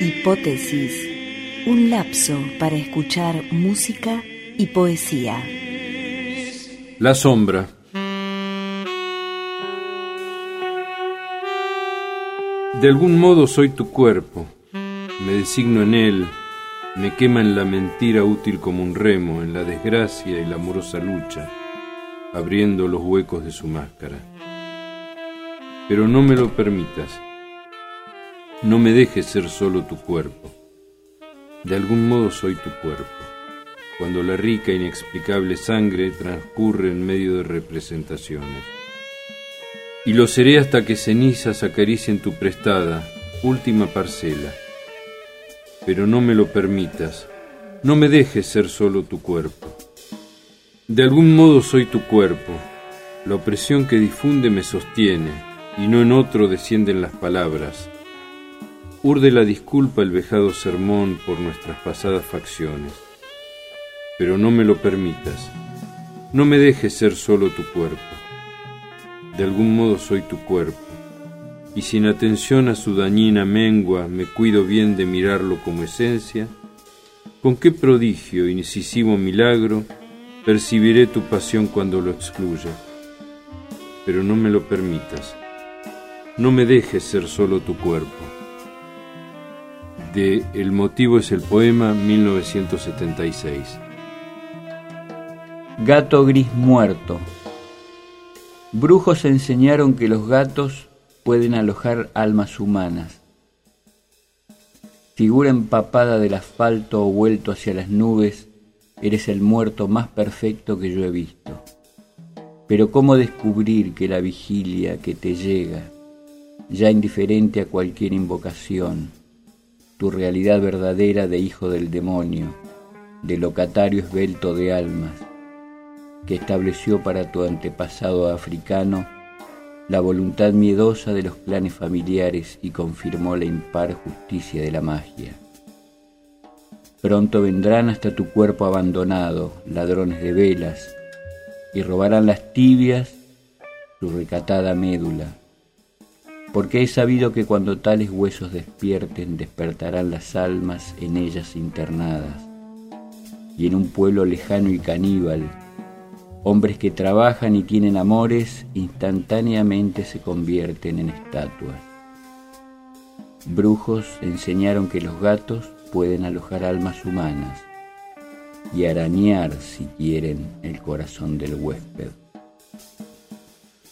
Hipótesis, un lapso para escuchar música y poesía. La sombra. De algún modo soy tu cuerpo, me designo en él, me quema en la mentira útil como un remo, en la desgracia y la amorosa lucha, abriendo los huecos de su máscara. Pero no me lo permitas, no me dejes ser solo tu cuerpo. De algún modo soy tu cuerpo, cuando la rica inexplicable sangre transcurre en medio de representaciones. Y lo seré hasta que cenizas acaricien tu prestada, última parcela. Pero no me lo permitas, no me dejes ser solo tu cuerpo. De algún modo soy tu cuerpo, la opresión que difunde me sostiene, y no en otro descienden las palabras urde la disculpa el vejado sermón por nuestras pasadas facciones. Pero no me lo permitas, no me dejes ser solo tu cuerpo. De algún modo soy tu cuerpo, y sin atención a su dañina mengua me cuido bien de mirarlo como esencia, con qué prodigio, incisivo milagro, percibiré tu pasión cuando lo excluya. Pero no me lo permitas, no me dejes ser solo tu cuerpo de El motivo es el poema 1976. Gato gris muerto. Brujos enseñaron que los gatos pueden alojar almas humanas. Figura empapada del asfalto o vuelto hacia las nubes, eres el muerto más perfecto que yo he visto. Pero ¿cómo descubrir que la vigilia que te llega, ya indiferente a cualquier invocación, tu realidad verdadera de hijo del demonio, de locatario esbelto de almas, que estableció para tu antepasado africano la voluntad miedosa de los clanes familiares y confirmó la impar justicia de la magia. Pronto vendrán hasta tu cuerpo abandonado ladrones de velas y robarán las tibias su recatada médula porque he sabido que cuando tales huesos despierten despertarán las almas en ellas internadas, y en un pueblo lejano y caníbal, hombres que trabajan y tienen amores instantáneamente se convierten en estatuas. Brujos enseñaron que los gatos pueden alojar almas humanas y arañar, si quieren, el corazón del huésped.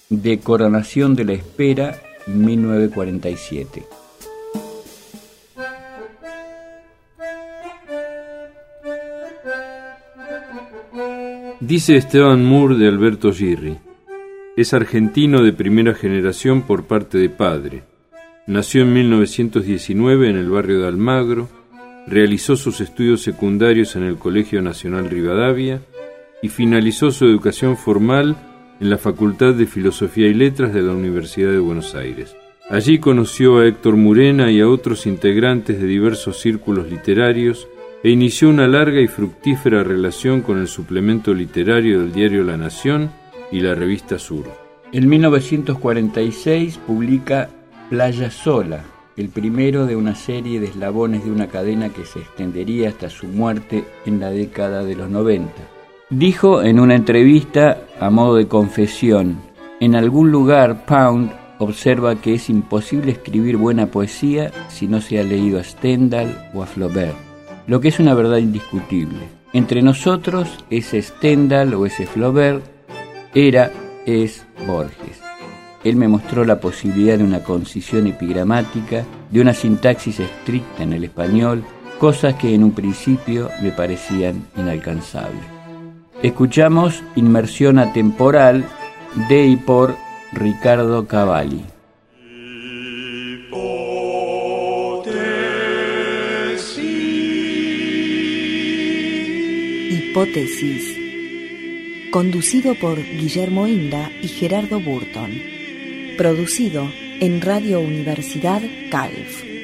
De coronación de la espera 1947. Dice Esteban Moore de Alberto Girri. Es argentino de primera generación por parte de padre. Nació en 1919 en el barrio de Almagro, realizó sus estudios secundarios en el Colegio Nacional Rivadavia y finalizó su educación formal en la Facultad de Filosofía y Letras de la Universidad de Buenos Aires. Allí conoció a Héctor Murena y a otros integrantes de diversos círculos literarios e inició una larga y fructífera relación con el suplemento literario del diario La Nación y la revista Sur. En 1946 publica Playa Sola, el primero de una serie de eslabones de una cadena que se extendería hasta su muerte en la década de los 90. Dijo en una entrevista a modo de confesión, en algún lugar Pound observa que es imposible escribir buena poesía si no se ha leído a Stendhal o a Flaubert, lo que es una verdad indiscutible. Entre nosotros, ese Stendhal o ese Flaubert era, es Borges. Él me mostró la posibilidad de una concisión epigramática, de una sintaxis estricta en el español, cosas que en un principio me parecían inalcanzables. Escuchamos Inmersión Atemporal de y por Ricardo Cavalli. Hipótesis. Conducido por Guillermo Inda y Gerardo Burton. Producido en Radio Universidad Calf.